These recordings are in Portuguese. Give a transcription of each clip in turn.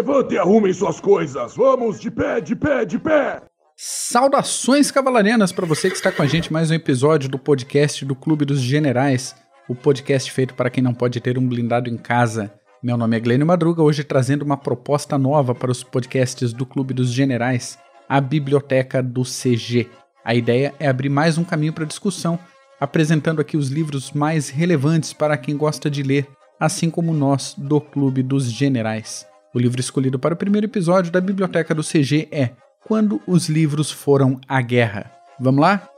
Levante e arrumem suas coisas. Vamos de pé, de pé, de pé. Saudações cavalarianas para você que está com a gente mais um episódio do podcast do Clube dos Generais, o podcast feito para quem não pode ter um blindado em casa. Meu nome é Glênio Madruga, hoje trazendo uma proposta nova para os podcasts do Clube dos Generais, a Biblioteca do CG. A ideia é abrir mais um caminho para discussão, apresentando aqui os livros mais relevantes para quem gosta de ler, assim como nós do Clube dos Generais. O livro escolhido para o primeiro episódio da Biblioteca do CG é Quando os Livros Foram à Guerra. Vamos lá?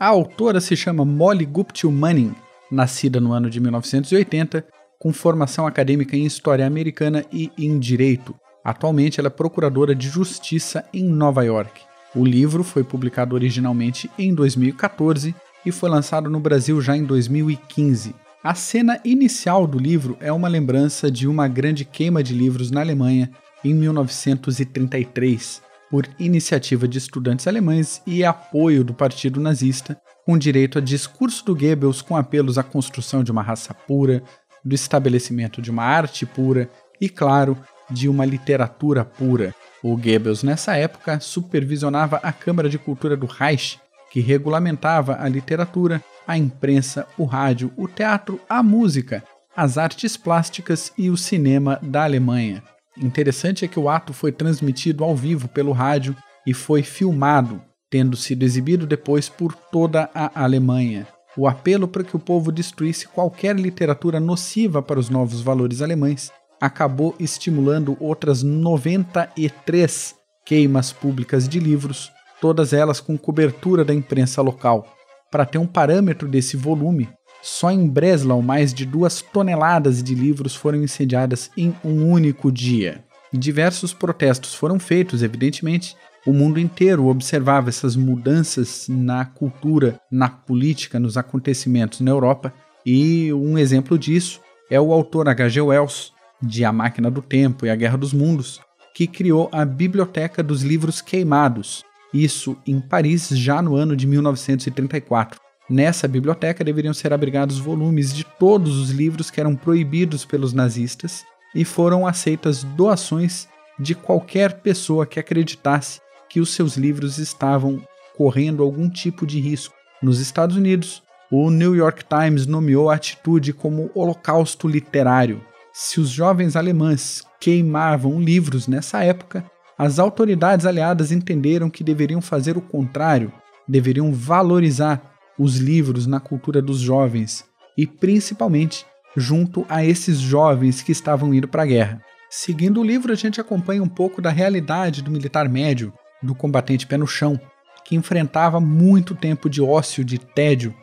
A autora se chama Molly Guptill Manning, nascida no ano de 1980, com formação acadêmica em História Americana e em Direito. Atualmente ela é procuradora de Justiça em Nova York. O livro foi publicado originalmente em 2014 e foi lançado no Brasil já em 2015. A cena inicial do livro é uma lembrança de uma grande queima de livros na Alemanha em 1933, por iniciativa de estudantes alemães e apoio do Partido Nazista, com direito a discurso do Goebbels com apelos à construção de uma raça pura, do estabelecimento de uma arte pura e, claro, de uma literatura pura. O Goebbels, nessa época, supervisionava a Câmara de Cultura do Reich, que regulamentava a literatura, a imprensa, o rádio, o teatro, a música, as artes plásticas e o cinema da Alemanha. Interessante é que o ato foi transmitido ao vivo pelo rádio e foi filmado, tendo sido exibido depois por toda a Alemanha. O apelo para que o povo destruísse qualquer literatura nociva para os novos valores alemães acabou estimulando outras 93 queimas públicas de livros, todas elas com cobertura da imprensa local. Para ter um parâmetro desse volume, só em Breslau mais de duas toneladas de livros foram incendiadas em um único dia. Diversos protestos foram feitos, evidentemente, o mundo inteiro observava essas mudanças na cultura, na política, nos acontecimentos na Europa, e um exemplo disso é o autor H.G. Wells, de A Máquina do Tempo e A Guerra dos Mundos, que criou a Biblioteca dos Livros Queimados, isso em Paris já no ano de 1934. Nessa biblioteca deveriam ser abrigados volumes de todos os livros que eram proibidos pelos nazistas e foram aceitas doações de qualquer pessoa que acreditasse que os seus livros estavam correndo algum tipo de risco. Nos Estados Unidos, o New York Times nomeou a atitude como holocausto literário. Se os jovens alemães queimavam livros nessa época, as autoridades aliadas entenderam que deveriam fazer o contrário, deveriam valorizar os livros na cultura dos jovens e principalmente junto a esses jovens que estavam indo para a guerra. Seguindo o livro, a gente acompanha um pouco da realidade do militar médio, do combatente pé no chão, que enfrentava muito tempo de ócio, de tédio,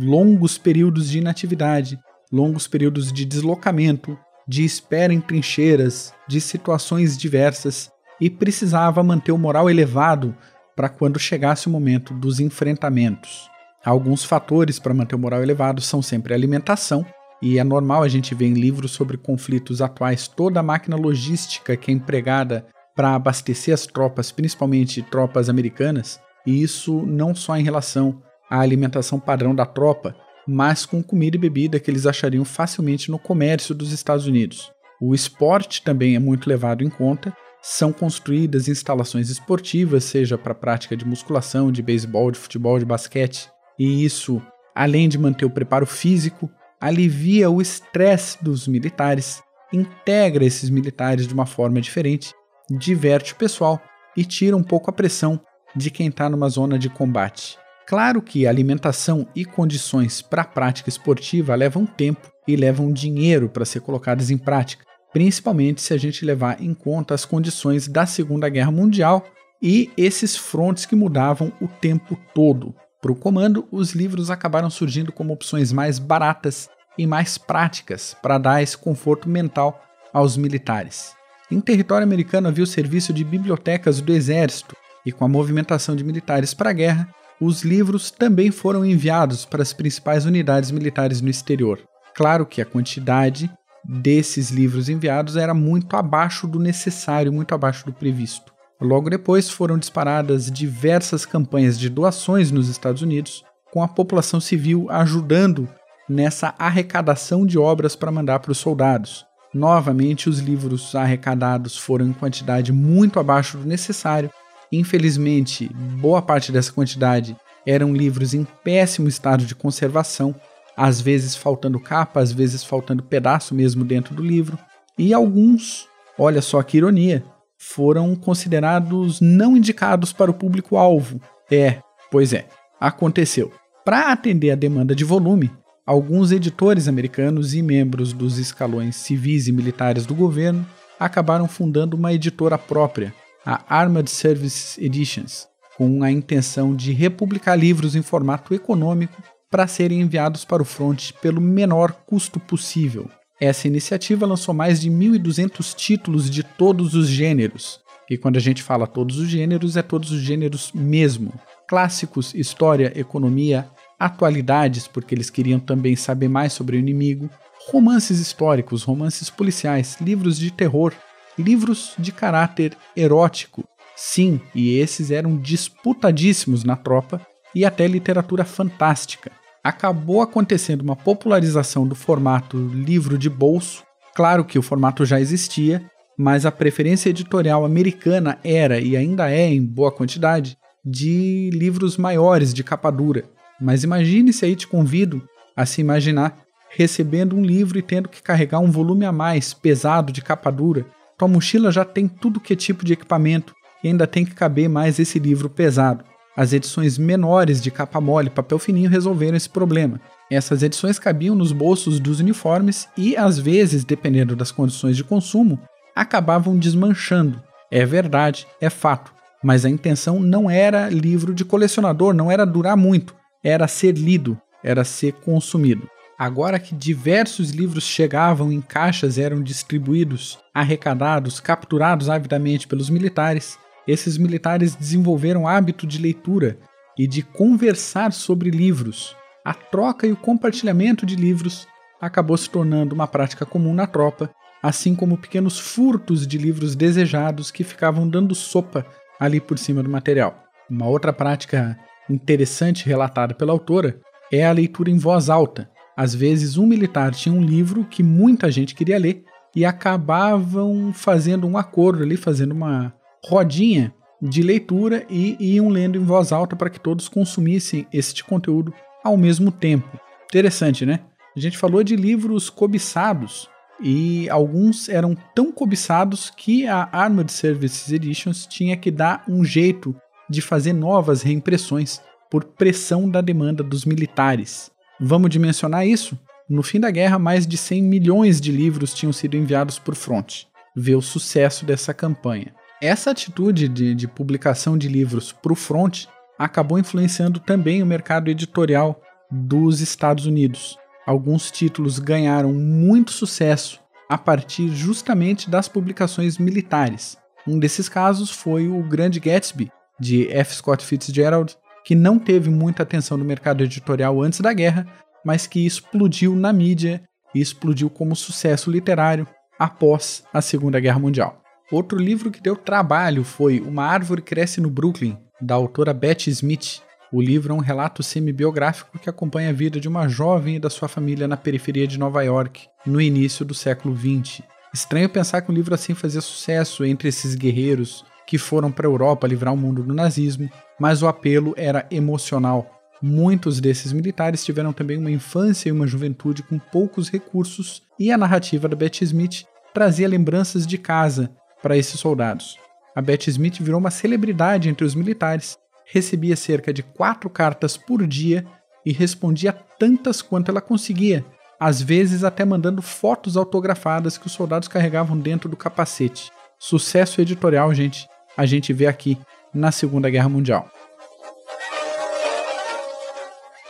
longos períodos de inatividade, longos períodos de deslocamento, de espera em trincheiras, de situações diversas e precisava manter o moral elevado para quando chegasse o momento dos enfrentamentos. Alguns fatores para manter o moral elevado são sempre a alimentação, e é normal a gente ver em livros sobre conflitos atuais toda a máquina logística que é empregada para abastecer as tropas, principalmente tropas americanas, e isso não só em relação à alimentação padrão da tropa, mas com comida e bebida que eles achariam facilmente no comércio dos Estados Unidos. O esporte também é muito levado em conta, são construídas instalações esportivas, seja para prática de musculação, de beisebol, de futebol, de basquete, e isso, além de manter o preparo físico, alivia o estresse dos militares, integra esses militares de uma forma diferente diverte o pessoal e tira um pouco a pressão de quem está numa zona de combate. Claro que alimentação e condições para a prática esportiva levam tempo e levam dinheiro para ser colocadas em prática, principalmente se a gente levar em conta as condições da Segunda Guerra Mundial e esses frontes que mudavam o tempo todo. Para o comando, os livros acabaram surgindo como opções mais baratas e mais práticas para dar esse conforto mental aos militares. Em território americano havia o serviço de bibliotecas do exército, e com a movimentação de militares para a guerra, os livros também foram enviados para as principais unidades militares no exterior. Claro que a quantidade desses livros enviados era muito abaixo do necessário, muito abaixo do previsto. Logo depois foram disparadas diversas campanhas de doações nos Estados Unidos, com a população civil ajudando nessa arrecadação de obras para mandar para os soldados Novamente, os livros arrecadados foram em quantidade muito abaixo do necessário. Infelizmente, boa parte dessa quantidade eram livros em péssimo estado de conservação, às vezes faltando capa, às vezes faltando pedaço mesmo dentro do livro. E alguns, olha só que ironia, foram considerados não indicados para o público-alvo. É, pois é, aconteceu. Para atender a demanda de volume, alguns editores americanos e membros dos escalões civis e militares do governo acabaram fundando uma editora própria, a Armored Services Editions, com a intenção de republicar livros em formato econômico para serem enviados para o front pelo menor custo possível. Essa iniciativa lançou mais de 1.200 títulos de todos os gêneros. E quando a gente fala todos os gêneros, é todos os gêneros mesmo. Clássicos, história, economia, atualidades, porque eles queriam também saber mais sobre o inimigo, romances históricos, romances policiais, livros de terror, livros de caráter erótico. Sim, e esses eram disputadíssimos na tropa, e até literatura fantástica. Acabou acontecendo uma popularização do formato livro de bolso. Claro que o formato já existia, mas a preferência editorial americana era e ainda é em boa quantidade de livros maiores de capa dura, mas imagine-se aí, te convido a se imaginar recebendo um livro e tendo que carregar um volume a mais, pesado, de capa dura. Tua mochila já tem tudo que é tipo de equipamento e ainda tem que caber mais esse livro pesado. As edições menores de capa mole e papel fininho resolveram esse problema. Essas edições cabiam nos bolsos dos uniformes e, às vezes, dependendo das condições de consumo, acabavam desmanchando. É verdade, é fato, mas a intenção não era livro de colecionador, não era durar muito era ser lido, era ser consumido. Agora que diversos livros chegavam em caixas, eram distribuídos, arrecadados, capturados avidamente pelos militares, esses militares desenvolveram hábito de leitura e de conversar sobre livros. A troca e o compartilhamento de livros acabou se tornando uma prática comum na tropa, assim como pequenos furtos de livros desejados que ficavam dando sopa ali por cima do material. Uma outra prática interessante relatada pela autora é a leitura em voz alta. Às vezes, um militar tinha um livro que muita gente queria ler e acabavam fazendo um acordo ali, fazendo uma rodinha de leitura e iam lendo em voz alta para que todos consumissem este conteúdo ao mesmo tempo. Interessante, né? A gente falou de livros cobiçados e alguns eram tão cobiçados que a Armored Services Editions tinha que dar um jeito de fazer novas reimpressões por pressão da demanda dos militares. Vamos dimensionar isso? No fim da guerra, mais de 100 milhões de livros tinham sido enviados por fronte. Vê o sucesso dessa campanha. Essa atitude de, de publicação de livros para o front acabou influenciando também o mercado editorial dos Estados Unidos. Alguns títulos ganharam muito sucesso a partir justamente das publicações militares. Um desses casos foi o Grande Gatsby, de F. Scott Fitzgerald, que não teve muita atenção no mercado editorial antes da guerra, mas que explodiu na mídia e explodiu como sucesso literário após a Segunda Guerra Mundial. Outro livro que deu trabalho foi Uma Árvore Cresce no Brooklyn, da autora Betty Smith. O livro é um relato semi-biográfico que acompanha a vida de uma jovem e da sua família na periferia de Nova York, no início do século XX. Estranho pensar que um livro assim fazia sucesso entre esses guerreiros que foram para a Europa livrar o mundo do nazismo, mas o apelo era emocional. Muitos desses militares tiveram também uma infância e uma juventude com poucos recursos, e a narrativa da Betty Smith trazia lembranças de casa para esses soldados. A Betty Smith virou uma celebridade entre os militares, recebia cerca de quatro cartas por dia e respondia tantas quanto ela conseguia, às vezes até mandando fotos autografadas que os soldados carregavam dentro do capacete. Sucesso editorial, gente a gente vê aqui na Segunda Guerra Mundial.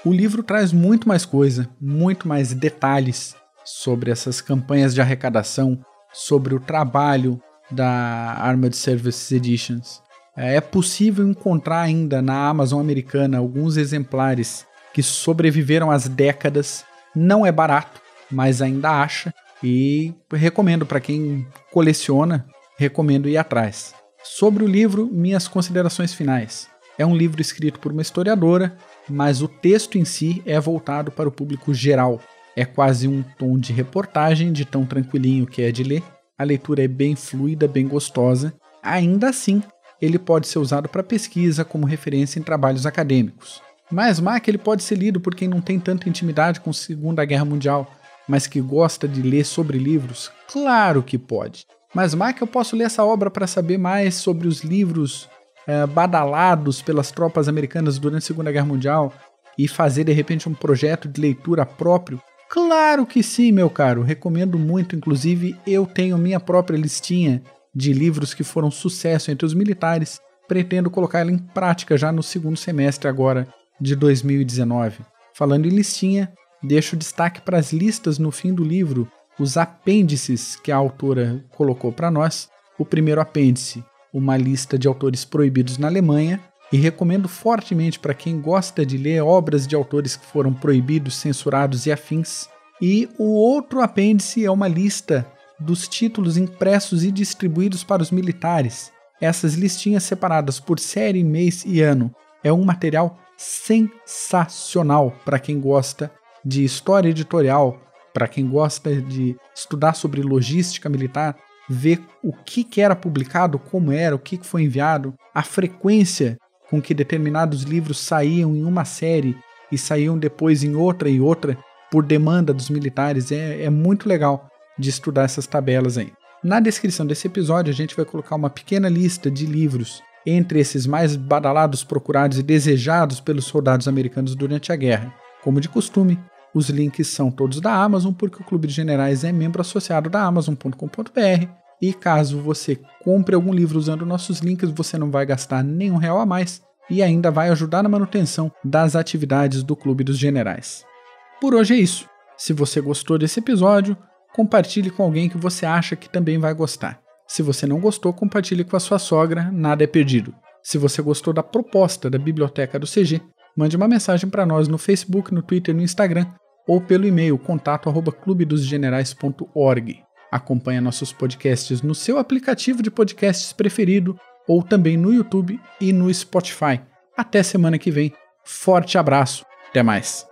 O livro traz muito mais coisa, muito mais detalhes sobre essas campanhas de arrecadação, sobre o trabalho da Armored Services Editions. É possível encontrar ainda na Amazon americana alguns exemplares que sobreviveram às décadas. Não é barato, mas ainda acha e recomendo para quem coleciona, recomendo ir atrás. Sobre o livro, minhas considerações finais. É um livro escrito por uma historiadora, mas o texto em si é voltado para o público geral. É quase um tom de reportagem, de tão tranquilinho que é de ler. A leitura é bem fluida, bem gostosa. Ainda assim, ele pode ser usado para pesquisa como referência em trabalhos acadêmicos. Mas Mac ele pode ser lido por quem não tem tanta intimidade com a Segunda Guerra Mundial, mas que gosta de ler sobre livros? Claro que pode. Mas Mac eu posso ler essa obra para saber mais sobre os livros é, badalados pelas tropas americanas durante a Segunda Guerra Mundial e fazer de repente um projeto de leitura próprio? Claro que sim, meu caro. Recomendo muito. Inclusive, eu tenho minha própria listinha de livros que foram sucesso entre os militares. Pretendo colocar ela em prática já no segundo semestre agora de 2019. Falando em listinha, deixo destaque para as listas no fim do livro, os apêndices que a autora colocou para nós. O primeiro apêndice, uma lista de autores proibidos na Alemanha, e recomendo fortemente para quem gosta de ler obras de autores que foram proibidos, censurados e afins. E o outro apêndice é uma lista dos títulos impressos e distribuídos para os militares. Essas listinhas separadas por série, mês e ano é um material sensacional para quem gosta de história editorial, para quem gosta de estudar sobre logística militar, ver o que, que era publicado, como era, o que, que foi enviado, a frequência com que determinados livros saíam em uma série e saíam depois em outra e outra por demanda dos militares. É, é muito legal de estudar essas tabelas aí. Na descrição desse episódio, a gente vai colocar uma pequena lista de livros entre esses mais badalados, procurados e desejados pelos soldados americanos durante a guerra. Como de costume, os links são todos da Amazon, porque o Clube de Generais é membro associado da Amazon.com.br. E caso você compre algum livro usando nossos links, você não vai gastar nenhum real a mais e ainda vai ajudar na manutenção das atividades do Clube dos Generais. Por hoje é isso. Se você gostou desse episódio, compartilhe com alguém que você acha que também vai gostar. Se você não gostou, compartilhe com a sua sogra, nada é perdido. Se você gostou da proposta da biblioteca do CG, mande uma mensagem para nós no Facebook, no Twitter, no Instagram ou pelo e-mail contato@clubedosgenerais.org. Acompanhe nossos podcasts no seu aplicativo de podcasts preferido ou também no YouTube e no Spotify. Até semana que vem. Forte abraço. Até mais.